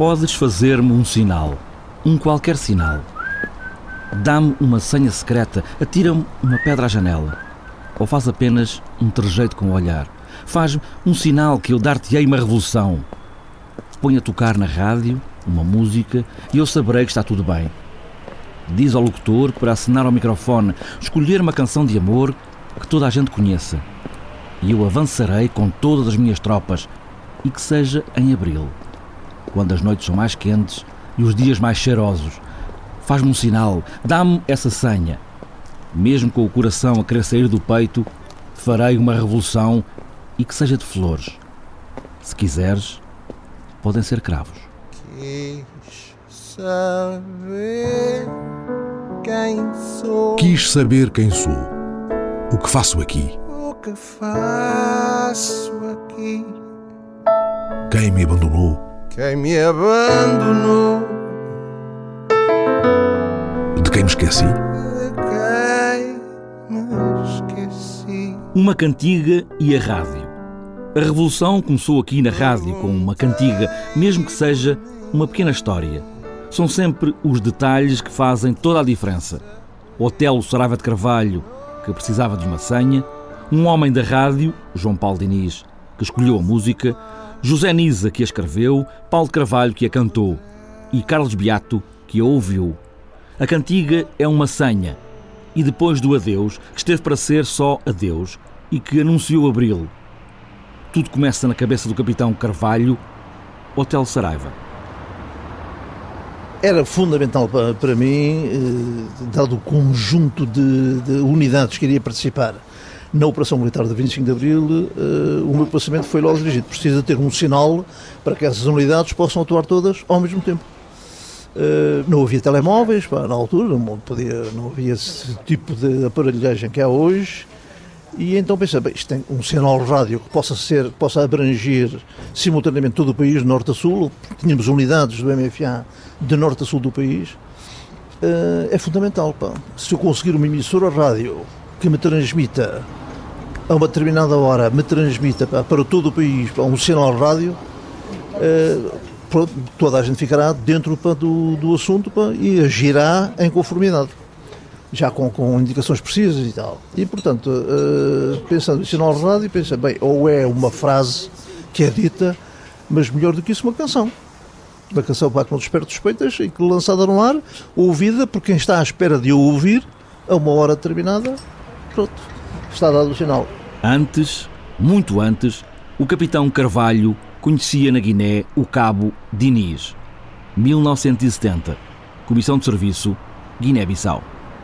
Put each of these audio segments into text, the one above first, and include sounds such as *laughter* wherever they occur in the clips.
Podes fazer-me um sinal, um qualquer sinal. Dá-me uma senha secreta, atira-me uma pedra à janela. Ou faz apenas um trejeito com o olhar. Faz-me um sinal que eu dar-te-ei uma revolução. Põe a tocar na rádio uma música e eu saberei que está tudo bem. Diz ao locutor para acenar ao microfone, escolher uma canção de amor que toda a gente conheça. E eu avançarei com todas as minhas tropas e que seja em abril quando as noites são mais quentes e os dias mais cheirosos. Faz-me um sinal, dá-me essa senha. Mesmo com o coração a querer sair do peito, farei uma revolução e que seja de flores. Se quiseres, podem ser cravos. Quis saber quem sou. Quis saber quem sou. O que faço aqui? O que faço aqui? Quem me abandonou? Quem me abandonou? De quem me esqueci? De quem me esqueci? Uma cantiga e a rádio. A revolução começou aqui na rádio com uma cantiga, mesmo que seja uma pequena história. São sempre os detalhes que fazem toda a diferença. Otelo Saraiva de Carvalho, que precisava de uma senha, um homem da rádio, João Paulo Diniz, que escolheu a música, José Nisa, que a escreveu, Paulo Carvalho, que a cantou, e Carlos Beato, que a ouviu. A cantiga é uma senha, e depois do adeus, que esteve para ser só adeus, e que anunciou abril. Tudo começa na cabeça do capitão Carvalho, Hotel Saraiva. Era fundamental para, mim, eh, dado o conjunto de, de unidades que iria participar na Operação Militar de 25 de Abril, uh, o meu pensamento foi logo dirigido. Precisa ter um sinal para que essas unidades possam atuar todas ao mesmo tempo. Uh, não havia telemóveis pá, na altura, não, podia, não havia esse tipo de aparelhagem que há hoje. E então pensei, bem, isto tem um sinal rádio que possa ser, que possa abranger simultaneamente todo o país, norte a sul. Tínhamos unidades do MFA de norte a sul do país. Uh, é fundamental. Pá. Se eu conseguir uma emissora rádio que me transmita a uma determinada hora me transmita para, todo o país um sinal rádio, eh, toda a gente ficará dentro do, do assunto e agirá em conformidade, já com, com indicações precisas e tal. E, portanto, eh, pensando em sinal rádio, pensa, bem, ou é uma frase que é dita, mas melhor do que isso, uma canção. Uma canção para que não desperte suspeitas e que lançada no ar, ouvida por quem está à espera de ouvir a uma hora determinada, pronto, está dado o sinal. Antes, muito antes, o capitão Carvalho conhecia na Guiné o cabo Diniz. 1970. Comissão de Serviço, Guiné-Bissau.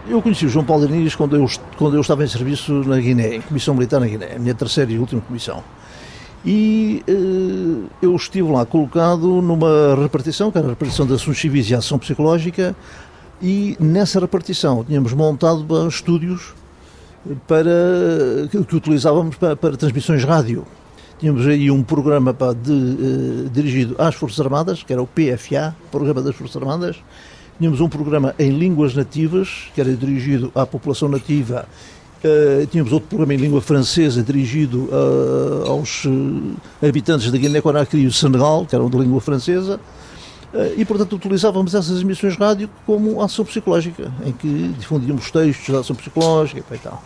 Eu conheci o João Paulo Diniz quando eu, quando eu estava em serviço na Guiné, em Comissão Militar na Guiné, a minha terceira e última comissão. E eh, eu estive lá colocado numa repartição, que era a repartição de assuntos civis e ação psicológica, e nessa repartição tínhamos montado estúdios para, que utilizávamos para, para transmissões rádio. Tínhamos aí um programa de, uh, dirigido às Forças Armadas, que era o PFA, Programa das Forças Armadas. Tínhamos um programa em línguas nativas, que era dirigido à população nativa. Uh, tínhamos outro programa em língua francesa, dirigido uh, aos habitantes da Guiné-Conakry e o Senegal, que eram de língua francesa. E, portanto, utilizávamos essas emissões rádio como ação psicológica, em que difundíamos textos de ação psicológica e tal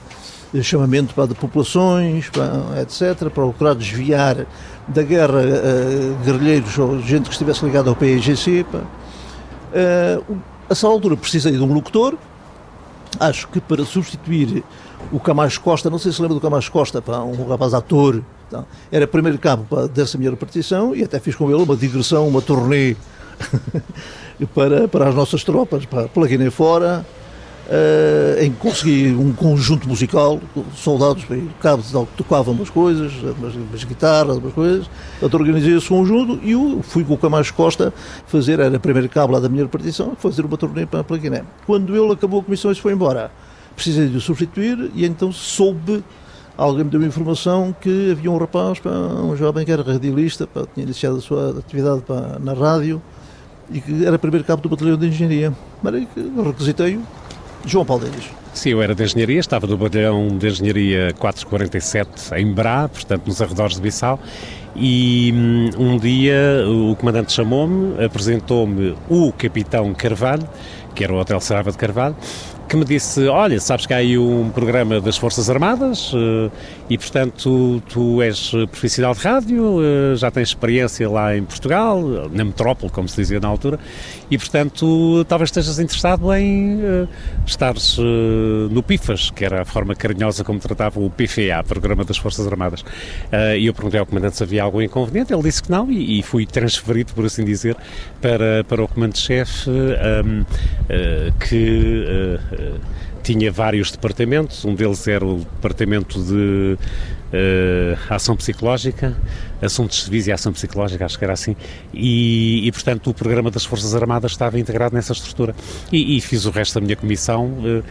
chamamento para de populações, para, etc., para procurar desviar da guerra uh, guerrilheiros ou gente que estivesse ligada ao PIGC. Uh, a essa altura precisei de um locutor, acho que para substituir o Camacho Costa, não sei se lembra do Camacho Costa, pá, um rapaz ator, tá, era primeiro cabo pá, dessa minha repartição e até fiz com ele uma digressão, uma turnê *laughs* para, para as nossas tropas, pá, pela Guiné fora, uh, em que consegui um conjunto musical, soldados, cabos tocavam umas coisas, umas, umas guitarras, umas coisas, então organizei esse conjunto e eu fui com o Camacho Costa fazer, era o primeiro cabo lá da minha repartição, fazer uma turnê para, para a Guiné. Quando ele acabou a comissão e se foi embora, precisei de o substituir e então soube alguém me deu informação que havia um rapaz, um jovem que era radialista, tinha iniciado a sua atividade na rádio e que era primeiro cabo do batalhão de engenharia. Mas requisitei-o João Denis. Sim, eu era de engenharia, estava no batalhão de engenharia 447 em Brá, portanto nos arredores de Bissau, e hum, um dia o comandante chamou-me, apresentou-me o capitão Carvalho, que era o Hotel Sarava de Carvalho, que me disse: Olha, sabes que há aí um programa das Forças Armadas eh, e, portanto, tu, és profissional de rádio, eh, já tens experiência lá em Portugal, na metrópole, como se dizia na altura, e, portanto, talvez estejas interessado em uh, uh, no PIFAS, que era a forma carinhosa como tratava o PFA, Programa das Forças Armadas. Uh, e eu perguntei ao comandante se havia algum inconveniente, ele disse que não, e, e fui transferido, por assim dizer, para, para o comando-chefe, um, que tinha vários departamentos, um deles era o departamento de uh, ação psicológica, assuntos serviço e ação psicológica, acho que era assim, e, e, portanto o programa das Forças Armadas estava integrado nessa estrutura. E, e fiz o resto da minha comissão uh,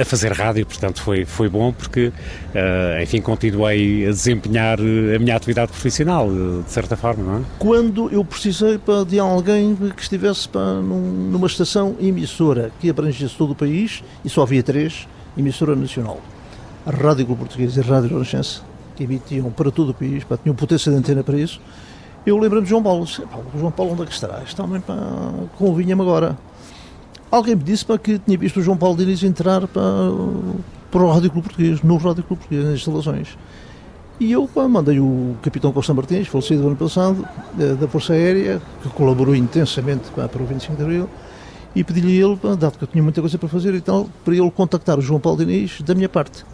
a fazer rádio, portanto foi, foi bom porque, uh, enfim, continuei a desempenhar a minha atividade profissional, de certa forma, não é? Quando eu precisei de alguém que estivesse num, numa estação emissora que abrangesse todo o país, e só havia três, emissora nacional, a Rádio Clube Português e a Rádio Renascença, que emitiam para todo o país, pá, tinham potência de antena para isso. Eu lembro-me de João Paulo, disse, João Paulo onde é que estará? Convinha-me agora. Alguém me disse pá, que tinha visto o João Paulo Diniz entrar pá, para o Rádio Clube Português, no Rádio Clube Português, nas instalações. E eu pá, mandei o capitão Costa Martins, falecido ano passado, da Força Aérea, que colaborou intensamente pá, para o 25 de Abril, e pedi-lhe ele, pá, dado que eu tinha muita coisa para fazer e tal, para ele contactar o João Paulo Diniz da minha parte.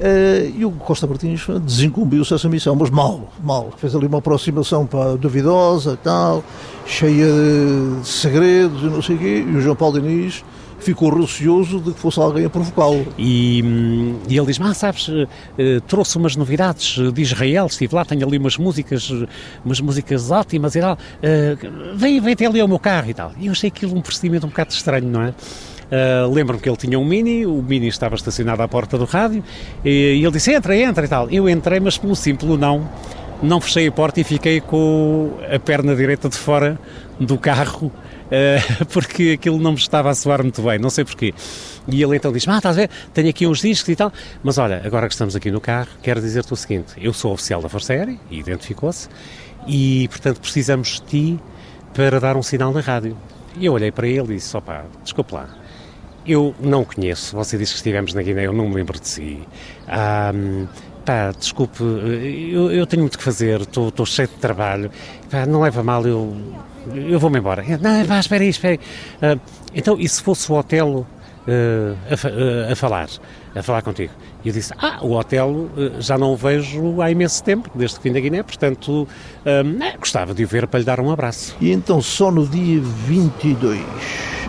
Uh, e o Costa Martins desincumbiu-se dessa missão, mas mal, mal. Fez ali uma aproximação para duvidosa tal, cheia de segredos e não sei o quê, e o João Paulo Diniz ficou receoso de que fosse alguém a provocá-lo. E, hum, e, ele diz: Ah, sabes, uh, trouxe umas novidades de Israel, estive lá, tenho ali umas músicas, umas músicas ótimas e tal. Uh, vem, vem até ali ao meu carro e tal. E eu achei aquilo um procedimento um bocado estranho, não é? Uh, Lembro-me que ele tinha um Mini, o Mini estava estacionado à porta do rádio e, e ele disse: entra, entra e tal. Eu entrei, mas pelo simples não, não fechei a porta e fiquei com a perna direita de fora do carro uh, *laughs* porque aquilo não me estava a soar muito bem, não sei porquê. E ele então diz: Ah, estás a ver? Tenho aqui uns discos e tal, mas olha, agora que estamos aqui no carro, quero dizer-te o seguinte: eu sou oficial da Força Aérea, e identificou-se, e portanto precisamos de ti para dar um sinal na rádio. E eu olhei para ele e disse: opá, desculpe lá eu não conheço. Você disse que estivemos na Guiné, eu não me lembro de si. Um, pá, desculpe, eu, eu, tenho muito que fazer, estou cheio de trabalho. Pá, não leva mal, eu, eu vou-me embora. Não, pá, espera aí, espera aí. Uh, então, e se fosse o Otelo a, a, falar, a falar contigo? E eu disse, ah, o Otelo uh, já não o vejo há imenso tempo, desde que vim da Guiné, portanto, gostava de o ver para lhe dar um abraço. E então, só no dia 22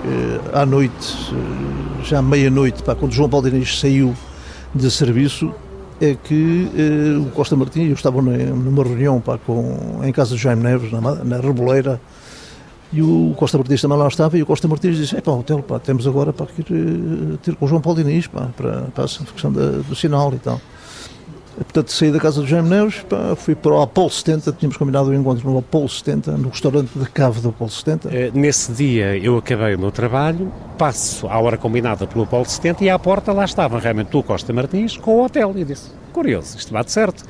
eh, à noite, eh, já meia-noite, quando João Paulo Diniz saiu de serviço, é que eh, o Costa Martins, eu estava numa reunião pá, com, em casa de Jaime Neves, na, na Reboleira, e o Costa Martins também lá estava, e o Costa Martins disse: é pá, hotel, pá, temos agora para ter com o João Paulo Diniz, pá, para, para a questão da, do sinal e tal. Portanto, saí da casa do Jaime Neves, pá, fui para o Apolo 70, tínhamos combinado o um encontro no Apolo 70, no restaurante de cave do Apolo 70. Eh, nesse dia eu acabei o meu trabalho, passo à hora combinada pelo Apolo 70 e à porta lá estava realmente o Costa Martins com o hotel. E disse, curioso, isto bate certo.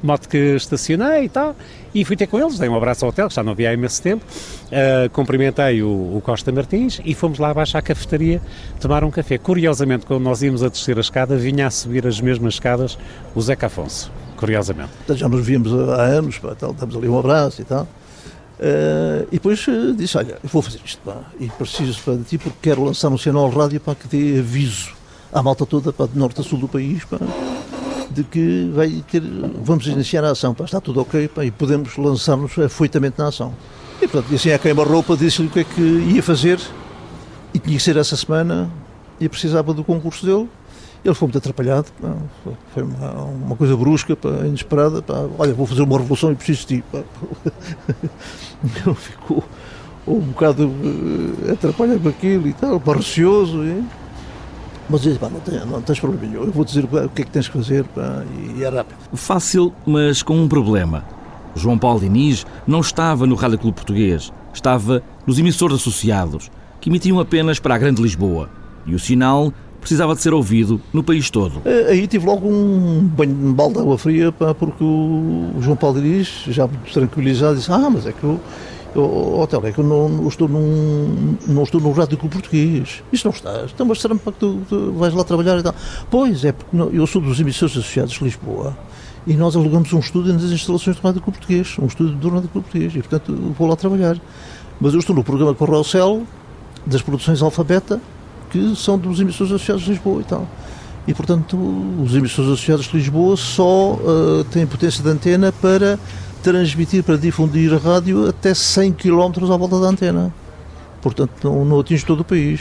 De modo que estacionei e tal, e fui ter com eles, dei um abraço ao hotel, que já não havia há imenso tempo, uh, cumprimentei o, o, Costa Martins e fomos lá abaixo à cafetaria tomar um café. Curiosamente, quando nós íamos a descer a escada, vinha a subir as mesmas escadas o Zeca Afonso, curiosamente. Já nos víamos há anos, pá, tal, damos ali um abraço e tal. Uh, e depois uh, disse, olha, eu vou fazer isto, pá, e preciso pá, de ti porque quero lançar um sinal rádio para que dê aviso à malta toda, pá, de norte a sul do país, pá, de que vai ter, vamos iniciar a ação, pá, está tudo ok pá, e podemos lançar-nos afoitamente na ação. E assim a queima-roupa, disse-lhe o que é que ia fazer e tinha que ser essa semana e precisava do concurso dele. Ele foi muito atrapalhado, pá, foi uma, uma, coisa brusca, inesperada. Olha, vou fazer uma revolução e preciso de ti. *laughs* Ele ficou um bocado uh, atrapalhado com aquilo e tal, pá, mas disse, não, tens, não tens problema nenhum, eu vou dizer o que é que tens que fazer pá, e é rápido. Fácil, mas com um problema. João Paulo Diniz não estava no Rádio Clube Português, estava nos emissores associados, que emitiam apenas para a Grande Lisboa. E o sinal precisava de ser ouvido no país todo. Eh, Aí tive logo um banho de balde de água fria, pá, porque o João Paulo Diniz, já tranquilizado, disse: Ah, mas é que eu, é que eu não, não estou num, não estou num rádio português. Isso não estás. Então, mas será para que tu, tu vais lá trabalhar e tal? Pois é, porque não- eu sou dos emissores associados de Lisboa. E nós alugamos um estúdio nas instalações do Rádio Clube Português, um estúdio do Rádio Clube Português, e portanto vou lá trabalhar. Mas eu estou no programa Corrocel, das produções Alfabeta, que são dos emissores associados de Lisboa e tal. E, portanto, os emissores associados de Lisboa só eh, têm potência de antena para transmitir, para difundir a rádio até 100 km à volta da antena. Portanto, não, não atinge todo o país.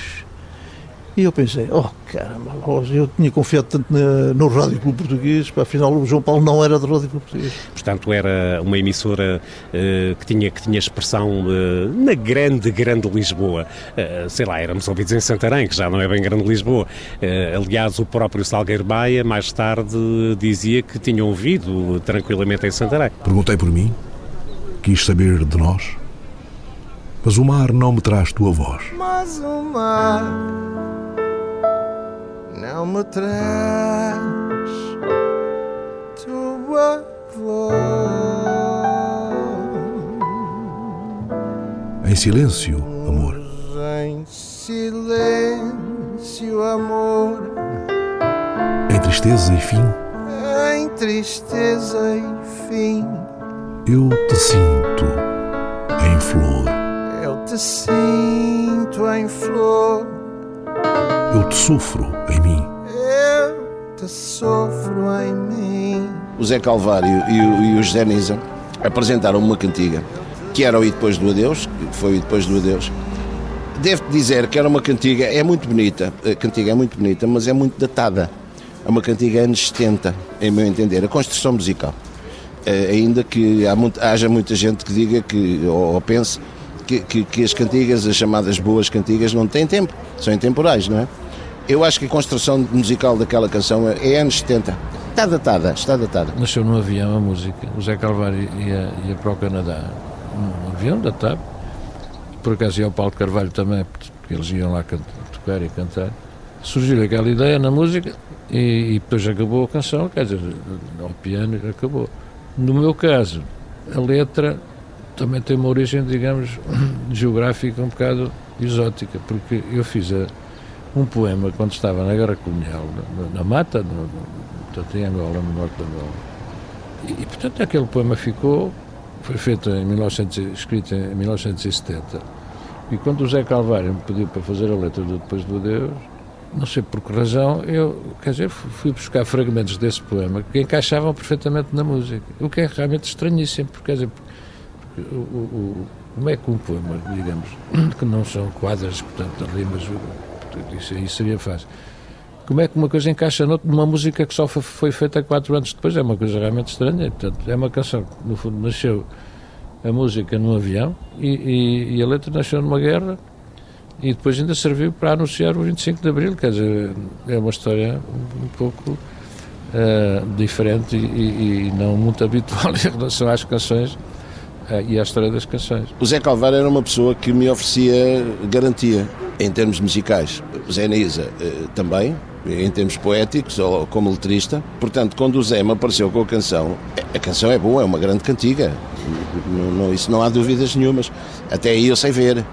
E eu pensei, oh caramba, eu tinha confiado tanto na- no Rádio Clube Português, para afinal o João Paulo não era do Rádio Clube Português. Portanto, era uma emissora eh, que, tinha, que tinha expressão eh, na grande, grande Lisboa. Eh, sei lá, éramos ouvidos em Santarém, que já não é bem grande Lisboa. Aliás, o próprio Salgueiro Baia, mais tarde, dizia que tinha ouvido tranquilamente em Santarém. Perguntei por mim, quis saber de nós, mas o mar não me traz tua voz. Mas o mar não me traz tua voz. Em silêncio, amor, Em silêncio, amor, em tristeza e fim, em tristeza e fim, eu te sinto em flor, eu te sinto em flor, eu te sofro em mim. eu te sofro em mim. o Zé Calvário e o, e o José Nisa apresentaram uma cantiga que era o E Depois do Adeus, que foi o E Depois do Adeus. Devo-te dizer que era uma cantiga, é muito bonita, a cantiga é muito bonita, mas é muito datada. É uma cantiga anos 70, em meu entender, a construção musical. Eh, ainda que há muito- haja muita gente que diga que, ou, ou pense que, que- que as cantigas, as chamadas boas cantigas, não têm tempo, são intemporais, não é? Eu acho que a construção musical daquela canção é, é anos 70. Está datada, está datada. Nasceu num avião a música. O Zé Carvalho ia, ia para o Canadá num avião da TAP. Por acaso ia ao Paulo Carvalho também, porque eles iam lá can- tocar e cantar. Surgiu aquela ideia na música e, e depois acabou a canção, quer dizer, ao piano acabou. No meu caso, a letra também tem uma origem, digamos, *clears throat* geográfica um bocado exótica, porque eu fiz um poema quando estava na Guerra Colonial, na, na Mata, no, portanto, em Angola, no norte de Angola. E, portanto, aquele poema ficou, foi feito em 1900, escrito em 1970. E quando o Zé Calvário me pediu para fazer a letra do Depois do Adeus, não sei por que razão, eu, quer dizer, fu- fui buscar fragmentos desse poema que encaixavam perfeitamente na música. O que é realmente estranhíssimo, porque, quer dizer, o, o- como é que um poema, digamos, *clears throat* que não são quadras, portanto, rimas, isso aí seria fácil. Como é que uma coisa encaixa numa música que só foi, feita quatro anos depois? É uma coisa realmente estranha. Portanto, é uma canção que, no fundo, nasceu a música num avião e, e- e a letra nasceu numa guerra e depois ainda serviu para anunciar o 25 de Abril. Quer dizer, é uma história um pouco eh, diferente e, e- não muito habitual *laughs* em relação às canções e à história das canções. O Zé Calvário era uma pessoa que me oferecia garantia em termos musicais. O Zé Nisa eh, também, em termos poéticos ou como letrista. Portanto, quando o Zé me apareceu com a canção, a canção é boa, é uma grande cantiga. Isso não há dúvidas nenhumas. Até aí eu sei ver.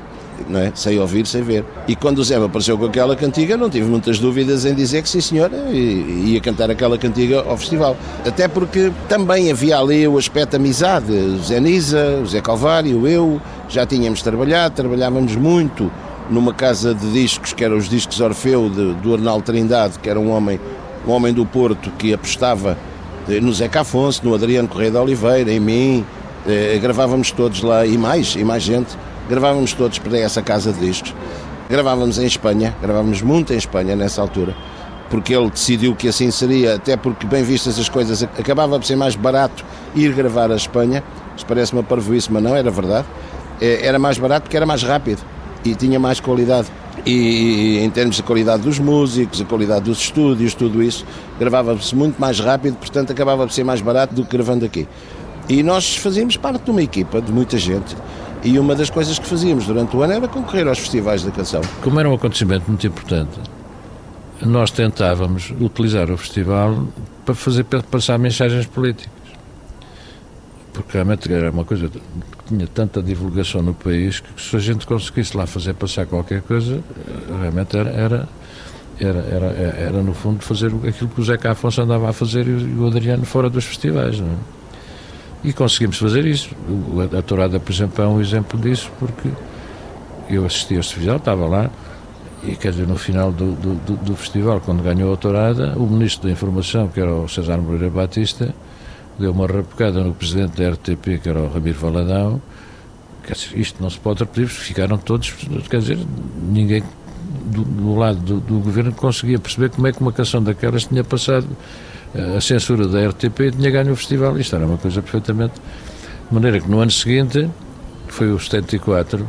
Não é? Sei ouvir, sei ver. E quando o Zé apareceu com aquela cantiga, não tive muitas dúvidas em dizer que sim, senhor, e- e ia cantar aquela cantiga ao festival. Até porque também havia ali o aspecto amizade. O Zé Nisa, o Zé Calvário, eu, já tínhamos trabalhado, trabalhávamos muito numa casa de discos, que eram os discos Orfeu, de- do Arnaldo Trindade, que era um homem, um homem do Porto que apostava eh, no Zeca Afonso, no Adriano Correia de Oliveira, em mim, eh, gravávamos todos lá, e mais, e mais gente, gravávamos todos para essa casa de discos. Gravávamos em Espanha, gravávamos muito em Espanha nessa altura, porque ele decidiu que assim seria, até porque, bem vistas as coisas, acabava por ser mais barato ir gravar a Espanha. Isto parece uma parvoíce, mas não, era verdade. Eh, Era mais barato porque era mais rápido e tinha mais qualidade. E em termos de qualidade dos músicos, a qualidade dos estúdios, tudo isso, gravava-se muito mais rápido, portanto acabava por ser mais barato do que gravando aqui. E nós fazíamos parte de uma equipa de muita gente. E uma das coisas que fazíamos durante o ano era concorrer aos festivais da canção. Como era um acontecimento muito importante, nós tentávamos utilizar o festival para fazer passar mensagens políticas. Porque realmente era uma coisa que tinha tanta divulgação no país que se a gente conseguisse lá fazer passar qualquer coisa, realmente era, era, era, era, era no fundo fazer aquilo que o Zeca Afonso andava a fazer e o Adriano fora dos festivais. Não é? E conseguimos fazer isso. A Tourada, por exemplo, é um exemplo disso, porque eu assisti a este festival, estava lá, e quer dizer, no final do, do, do, festival, quando ganhou a tourada, o ministro da Informação, que era o César Moreira Batista, deu uma rapocada no presidente da RTP, que era o Ramiro Valadão. Dizer, isto não se pode repetir, ficaram todos, quer dizer, ninguém do, do lado do, do, governo conseguia perceber como é que uma canção daquelas tinha passado a censura da RTP tinha ganho o festival. Isto era uma coisa perfeitamente. De maneira que no ano seguinte, foi o 74,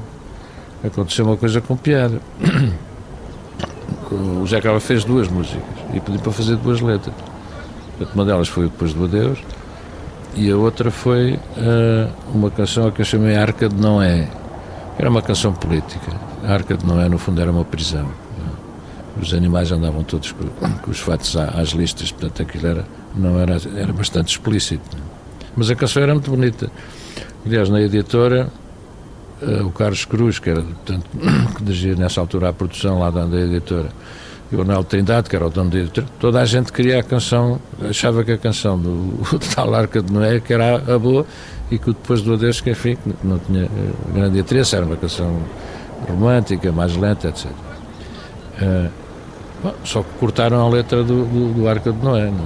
aconteceu uma coisa com piada. *coughs* o Zé Carlos fez duas músicas e pediu para fazer duas letras. Uma delas foi Depois do Adeus e a outra foi uh, uma canção que eu chamei Arca de Noé. Era uma canção política. A Arca de Noé, no fundo, era uma prisão. Os animais andavam todos com, com os fatos às listas, portanto aquilo era, não era, era bastante explícito. Mas a canção era muito bonita. Aliás, na editora, uh, o Carlos Cruz, que era, portanto, *coughs* que dirigia nessa altura a produção lá da, editora, e o Arnaldo Trindade, que era o dono da editora, toda a gente queria a canção, achava que a canção do, *laughs* do tal Arca de Noé que era a boa e que depois do Adeus, que enfim, não tinha eh, grande interesse, era uma canção romântica, mais lenta, etc. Uh, eh, só que cortaram a letra do, do, do Arca de Noé. Não?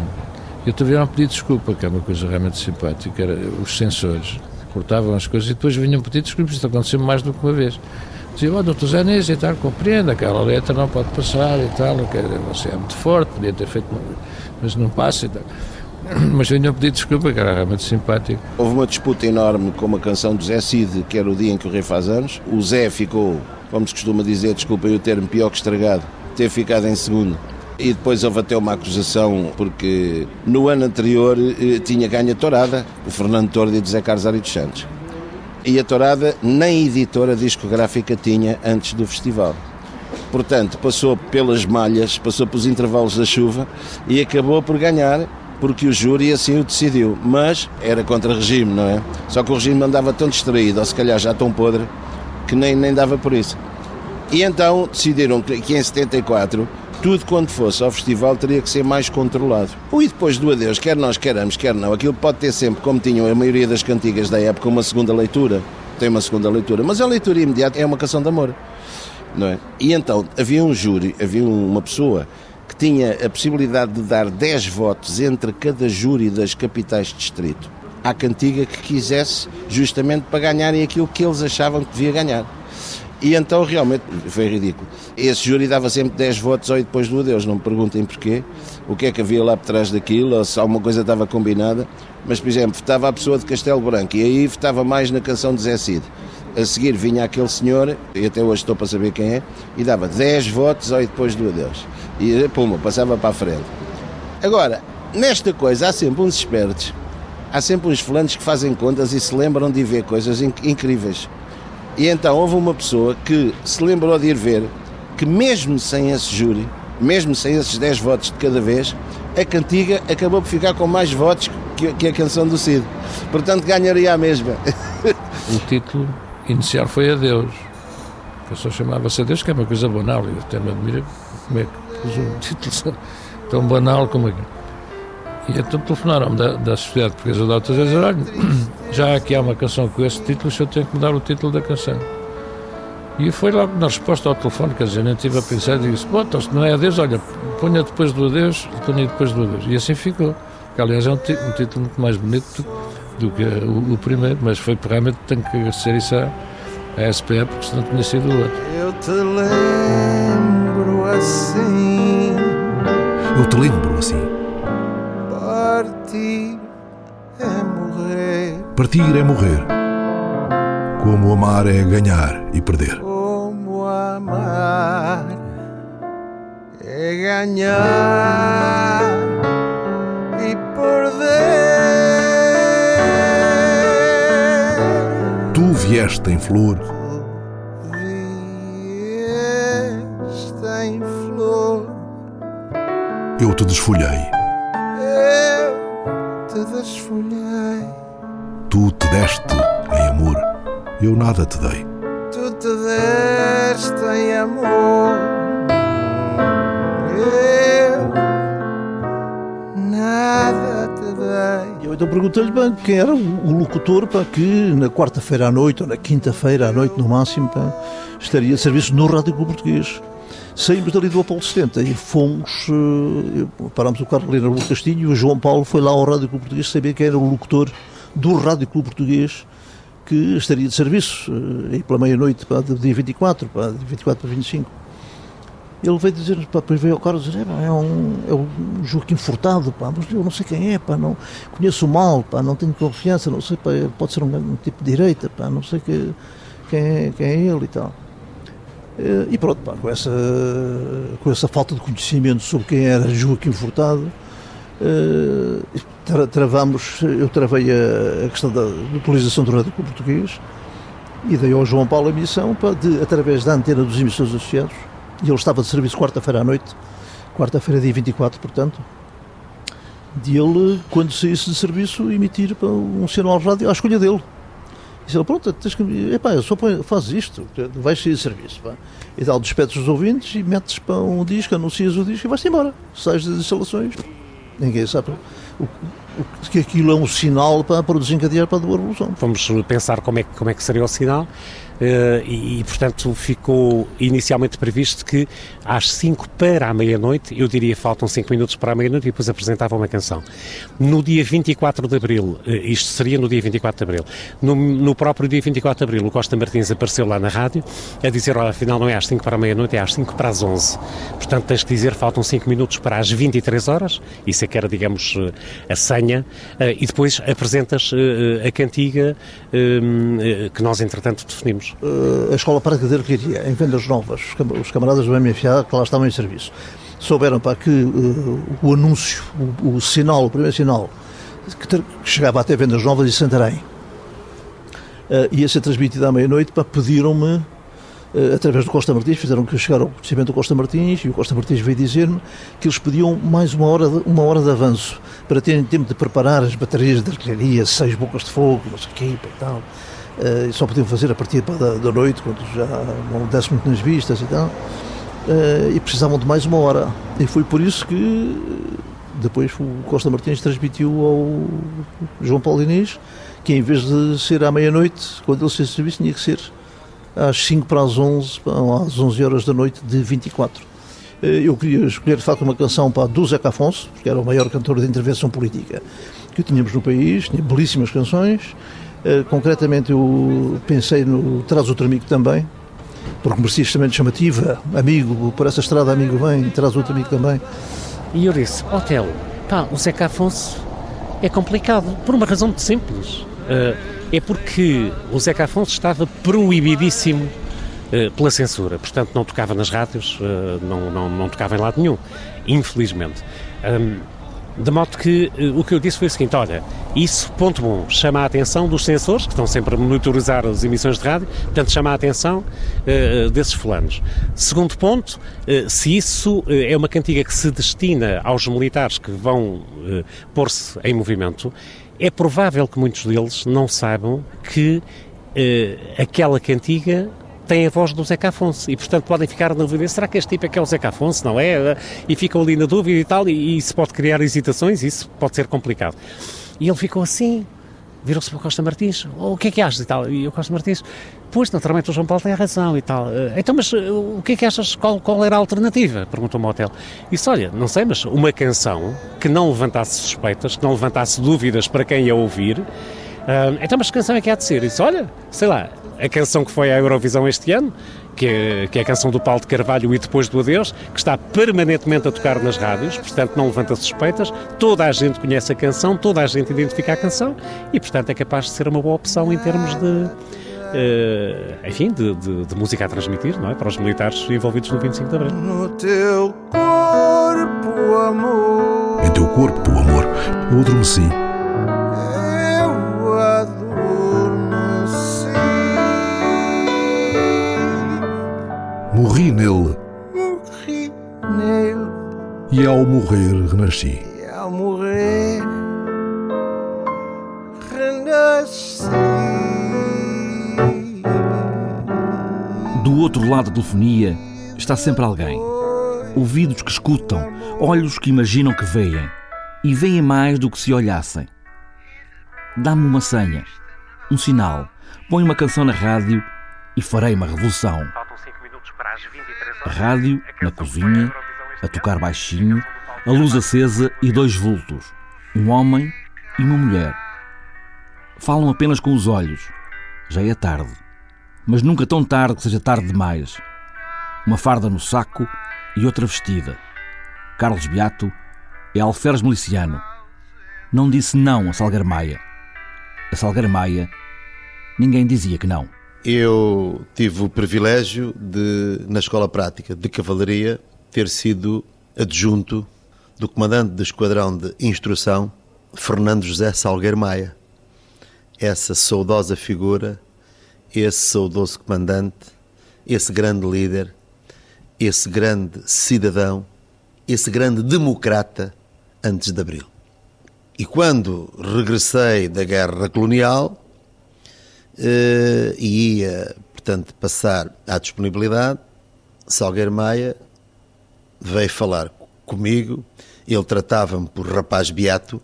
É? E tiveram a pedir desculpa, que é uma coisa realmente simpática, era os censores cortavam as coisas e depois vinham pedir desculpas. Isto aconteceu mais do que uma vez. Dizia, oh, doutor Zé e tal, compreenda, aquela letra não pode passar e tal, você é muito forte, podia ter feito, mas não passa e tal. *clears throat* Mas vinham pedir desculpa, que era realmente simpático. Houve uma disputa enorme com uma canção do Zé Cid, que era o dia em que o rei faz anos. O Zé ficou, como se costuma dizer, desculpem o termo, pior que estragado, ter ficado em segundo. E depois houve até uma acusação, porque no ano anterior eh, tinha ganho a tourada o Fernando Tordi e Zé Carlos Ari dos Santos. E a tourada nem editora discográfica tinha antes do festival. Portanto, passou pelas malhas, passou pelos intervalos da chuva e acabou por ganhar porque o júri assim o decidiu. Mas era contra regime, não é? Só que o regime andava tão distraído, ou se calhar já tão podre, que nem, nem dava por isso. E então decidiram que em 74 tudo quanto fosse ao festival teria que ser mais controlado. E depois do adeus, quer nós queramos, quer não, aquilo pode ter sempre, como tinham a maioria das cantigas da época, uma segunda leitura. Tem uma segunda leitura, mas a leitura imediata é uma canção de amor. Não é? E então havia um júri, havia uma pessoa que tinha a possibilidade de dar 10 votos entre cada júri das capitais de distrito à cantiga que quisesse, justamente para ganharem aquilo que eles achavam que devia ganhar. E então realmente foi ridículo. Esse júri dava sempre 10 votos ao e depois do adeus, não me perguntem porquê, o que é que havia lá por trás daquilo, ou se alguma coisa estava combinada. Mas, por exemplo, votava a pessoa de Castelo Branco e aí votava mais na canção de Zé Cid. A seguir vinha aquele senhor, e até hoje estou para saber quem é, e dava 10 votos ao e depois do adeus. E puma, passava para a frente. Agora, nesta coisa há sempre uns espertos, há sempre uns fulanos que fazem contas e se lembram de ver coisas incríveis. E então houve uma pessoa que se lembrou de ir ver que, mesmo sem esse júri, mesmo sem esses 10 votos de cada vez, a cantiga acabou por ficar com mais votos que, que a canção do Cid. Portanto, ganharia a mesma. O título inicial foi Adeus. A pessoa chamava-se Adeus, que é uma coisa banal. Eu até me admiro como é que um título tão banal como aquele. E então telefonaram-me da, da Sociedade Portuguesa de Autos e dizer, olha, *clears throat* já aqui há uma canção com esse título, se eu tenho que mudar o título da canção. E foi logo na resposta ao telefone, quer dizer, nem tive a pensar e disse, bom, então se não é adeus, olha, ponha depois do adeus e ponha depois do adeus. E assim ficou. Que aliás é um, um título muito mais bonito do, do que o, o, primeiro, mas foi realmente tenho que agradecer isso à, à SPE, porque senão tinha sido o outro. Eu te lembro assim. Eu te lembro assim. Partir é morrer. Como amar é ganhar e perder. Como amar é ganhar e perder. Tu vieste em flor. Vieste em flor Eu te desfolhei. Te deste em amor. Eu nada te dei. Tu te deste em amor. Eu nada te dei. Eu então perguntei-lhe bem, quem era o locutor para que na quarta-feira à noite ou na quinta-feira à noite no máximo pá, estaria de serviço no Rádio Clube Português. Saímos dali do Apolo 70 e fomos, eh, parámos o carro ali na Rua Castilho e o João Paulo foi lá ao Rádio Clube Português saber quem era o locutor do Rádio Clube Português que estaria de serviço eh, aí pela meia-noite do dia 24, pá, de 24 para 25. Ele veio dizer, pá, depois veio ao carro dizer, é, é, um, é um Joaquim Furtado, pá, mas eu não sei quem é, pá, não, conheço mal, pá, não tenho confiança, não sei, pá, pode ser um, um tipo de direita, pá, não sei que, quem, é, quem é ele e tal. Eh, E pronto, pá, com, essa, com essa falta de conhecimento sobre quem era Joaquim Furtado, eh, tra- travamos, eu travei a, questão da utilização do rádio português e dei ao João Paulo a missão para, de, através da antena dos emissores associados, e ele estava de serviço quarta-feira à noite, quarta-feira dia 24, portanto, de ele, quando saísse de serviço, emitir para um sinal de rádio à escolha dele. E disse ele, pronto, tens que, epá, só fazes isto, vais sair de serviço, pá. E tal, despedes os ouvintes e metes para um disco, anuncias o disco e vais-te embora. Sais das instalações, ninguém sabe o, o, que aquilo é um sinal para, para desencadear para a revolução. Vamos pensar como é, como é que seria o sinal. Eh, e, e, portanto, ficou inicialmente previsto que às 5 para a meia-noite, eu diria faltam 5 minutos para a meia-noite, e depois apresentava uma canção. No dia 24 de abril, eh, isto seria no dia 24 de abril, no, no próprio dia 24 de abril, o Costa Martins apareceu lá na rádio a dizer: olha, afinal não é às 5 para a meia-noite, é às 5 para as 11. Portanto, tens que dizer faltam 5 minutos para as 23 horas, isso é que era, digamos, eh, a senha, e depois apresentas a cantiga que nós, entretanto, definimos. Eh, a Escola Prática de Arquearia, em Vendas Novas, os cam- os camaradas do MFA que lá estavam em serviço, souberam para que eh, o anúncio, o, o sinal, o primeiro sinal, que, ter- que chegava até Vendas Novas e Santarém, eh, ia ser transmitido à meia-noite, para pediram-me, através do Costa Martins, fizeram que eu chegar ao conhecimento do Costa Martins, e o Costa Martins veio dizer-me que eles pediam mais uma hora, de, uma hora de avanço, para terem tempo de preparar as baterias de artilharia, seis bocas de fogo, não sei o quê, e tal. Eh, e só podiam fazer a partir da, da noite, quando já não desse muito nas vistas e tal. Eh, e precisavam de mais uma hora. E foi por isso que depois o Costa Martins transmitiu ao João Paulo Inês que em vez de ser à meia-noite, quando ele de serviço, tinha que ser às 5 para as 11, pá, às 11 horas da noite de 24. Eh, Eu queria escolher de facto uma canção para do Zeca Afonso, porque era o maior cantor de intervenção política que tínhamos no país, tinha belíssimas canções. Eh, Concretamente eu pensei no Traz outro amigo também, porque merecia extremamente chamativa, amigo, por essa estrada amigo vem, traz outro amigo também. E eu disse, hotel, pá, o Zeca Afonso é complicado, por uma razão muito simples. Eh, é porque o Zeca Afonso estava proibidíssimo eh, pela censura, portanto não tocava nas rádios, não, não, não tocava em lado nenhum, infelizmente. De modo que eh, o que eu disse foi o seguinte: olha, isso, ponto bom, chama a atenção dos censores, que estão sempre a monitorizar as emissões de rádio, portanto, chama a atenção eh, desses fulanos. Segundo ponto, eh, se isso é uma cantiga que se destina aos militares que vão pôr-se em movimento, é provável que muitos deles não saibam que aquela cantiga tem a voz do Zeca Afonso e, portanto, podem ficar na dúvida: será que este tipo é que é o Zeca Afonso? Não é? E ficam ali na dúvida e tal, e, e isso pode criar hesitações, isso pode ser complicado. E ele ficou assim, virou-se para o Costa Martins: oh, o que é que achas e tal? E o Costa Martins: pois, naturalmente, o João Paulo tem razão e tal. "Eh, Então, mas eh, o que é que achas? Qual, qual era a alternativa? Perguntou-me o hotel. Disse: olha, não sei, mas uma canção que não levantasse suspeitas, que não levantasse dúvidas para quem ia ouvir. Ah, então, mas que canção é que há de ser? Disse, olha, sei lá, a canção que foi à Eurovisão este ano, que é, que é a canção do Paulo de Carvalho e Depois do Adeus, que está permanentemente a tocar nas rádios, portanto não levanta suspeitas, toda a gente conhece a canção, toda a gente identifica a canção e, portanto, é capaz de ser uma boa opção em termos de, eh, enfim, de, de- de música a transmitir, não é? Para os militares envolvidos no 25 de Abril. No teu corpo, amor, Em teu corpo, amor, eu adormeci. Morri nele. Morri nele. E ao morrer renasci. E ao morrer renasci. Do outro lado da telefonia está sempre alguém. Ouvidos que escutam, olhos que imaginam que veem. E veem mais do que se olhassem. Dá-me uma senha, um sinal, põe uma canção na rádio e farei uma revolução. Rádio, na cozinha, a tocar baixinho, a luz acesa e dois vultos, um homem e uma mulher. Falam apenas com os olhos. Já é tarde, mas nunca tão tarde que seja tarde demais. Uma farda no saco e outra vestida. Carlos Beato é alferes miliciano. Não disse não a Salgueiro Maia. A Salgueiro Maia, ninguém dizia que não. Eu tive o privilégio de, na escola prática de cavalaria, ter sido adjunto do comandante do esquadrão de instrução, Fernando José Salgueiro Maia. Essa saudosa figura, esse saudoso comandante, esse grande líder, esse grande cidadão, esse grande democrata antes de Abril. E quando regressei da guerra colonial e ia, portanto, passar à disponibilidade, Salgueiro Maia veio falar comigo, ele tratava-me por rapaz beato.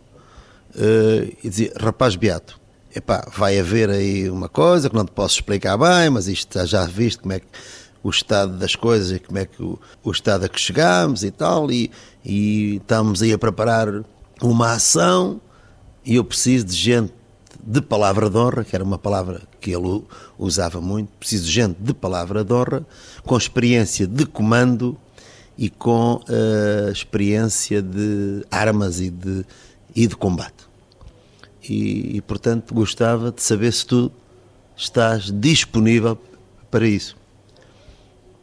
Eh, e dizia, rapaz beato, epá, vai haver aí uma coisa que não te posso explicar bem, mas isto já viste como é que o estado das coisas e como é que o, o estado a que chegámos e tal, e, e estamos aí a preparar uma ação e eu preciso de gente de palavra de honra, que era uma palavra que ele usava muito, preciso de gente de palavra de honra, com experiência de comando e com uh, experiência de armas e de, e de combate. E, e, portanto, gostava de saber se tu estás disponível para isso.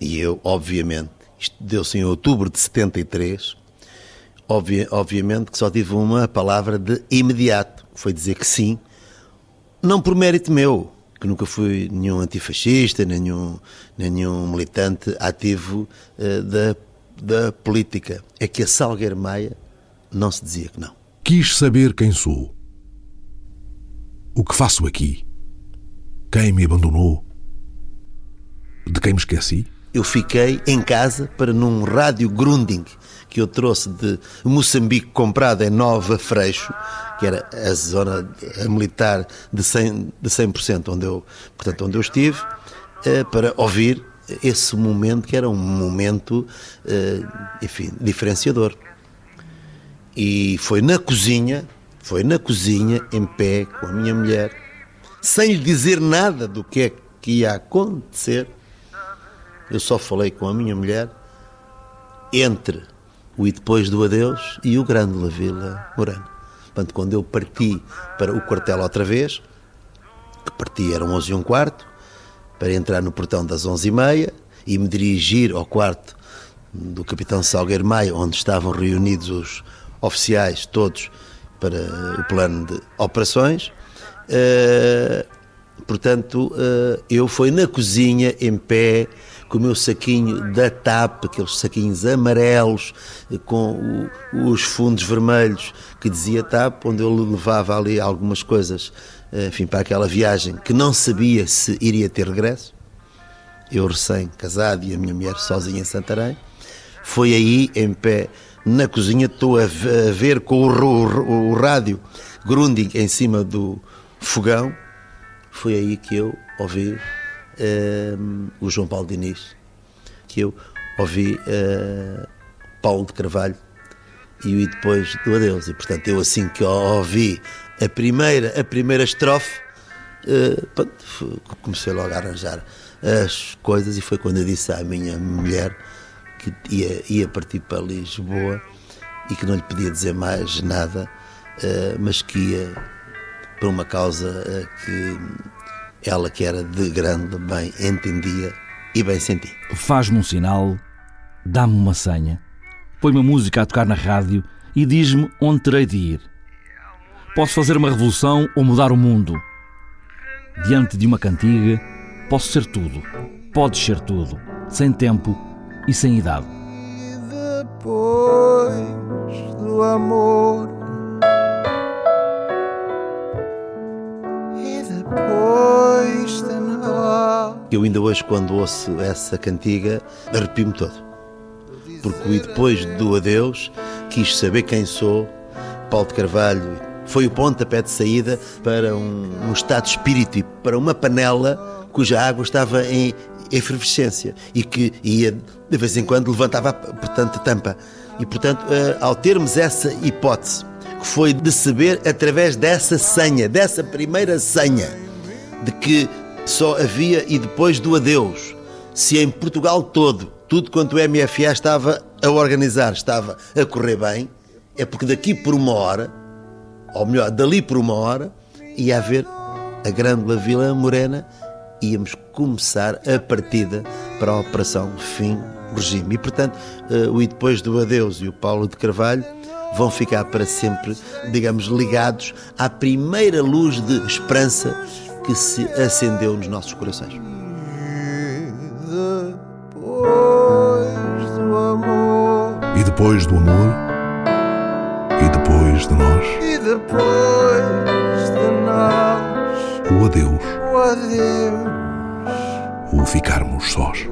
E eu, obviamente, isto deu-se em outubro de 73, obvi obviamente que só tive uma palavra de imediato, foi dizer que sim, não por mérito meu, que nunca fui nenhum antifascista, nenhum, nenhum militante ativo uh, da, da política. É que a Salgueiro Maia não se dizia que não. Quis saber quem sou. O que faço aqui? Quem me abandonou? De quem me esqueci? Eu fiquei em casa para num rádio Grunding que eu trouxe de Moçambique comprado em Nova Freixo, que era a zona militar de 100%, de 100% onde, eu, portanto, onde eu estive, eh, para ouvir esse momento que era um momento, eh, enfim, diferenciador. E foi na cozinha, foi na cozinha, em pé, com a minha mulher, sem lhe dizer nada do que é que ia acontecer, eu só falei com a minha mulher entre o e depois do adeus e o grande La Vila Morano. Portanto, quando eu parti para o quartel outra vez, que parti eram 11 e um quarto, para entrar no portão das 11 e meia e me dirigir ao quarto do capitão Salgueiro Maia, onde estavam reunidos os oficiais todos para o plano de operações. Uh, portanto, uh, eu fui na cozinha, em pé, com o meu saquinho da TAP, aqueles saquinhos amarelos com o, os fundos vermelhos que dizia TAP, onde eu levava ali algumas coisas, enfim, para aquela viagem que não sabia se iria ter regresso. Eu recém-casado e a minha mulher sozinha em Santarém. Foi aí, em pé, na cozinha, estou a ver com o, o, o rádio Grunding em cima do fogão. Foi aí que eu ouvi uh, o João Paulo Diniz, que eu ouvi uh, Paulo de Carvalho e depois do Adeus. E portanto, eu assim que ouvi a primeira, a primeira estrofe, uh, pronto, comecei logo a arranjar as coisas e foi quando eu disse à minha mulher que ia, ia partir para Lisboa e que não lhe podia dizer mais nada, uh, mas que ia por uma causa que ela que era de grande bem entendia e bem sentia. Faz-me um sinal, dá-me uma senha, põe-me a música a tocar na rádio e diz-me onde terei de ir. Posso fazer uma revolução ou mudar o mundo. Diante de uma cantiga, posso ser tudo. Podes ser tudo, sem tempo e sem idade. E depois do amor. Eu ainda hoje, quando ouço essa cantiga, arrepio-me todo. Porque depois do adeus, quis saber quem sou, Paulo de Carvalho foi o pontapé de saída para um, um estado de espírito e para uma panela cuja água estava em efervescência e que ia, de vez em quando, levantava, portanto, a tampa. E, portanto, eh, ao termos essa hipótese, que foi de saber através dessa senha, dessa primeira senha, de que só havia e depois do adeus, se em Portugal todo, tudo quanto o MFA estava a organizar estava a correr bem, é porque daqui por uma hora, ou melhor, dali por uma hora, ia haver a grande Vila Morena, íamos começar a partida para a Operação Fim Regime. E, portanto, eh, o E Depois do Adeus e o Paulo de Carvalho vão ficar para sempre, digamos, ligados à primeira luz de esperança que se acendeu nos nossos corações. Depois do amor. E depois do amor? E depois de nós? E depois de nós. O adeus? O adeus. O ficarmos sós?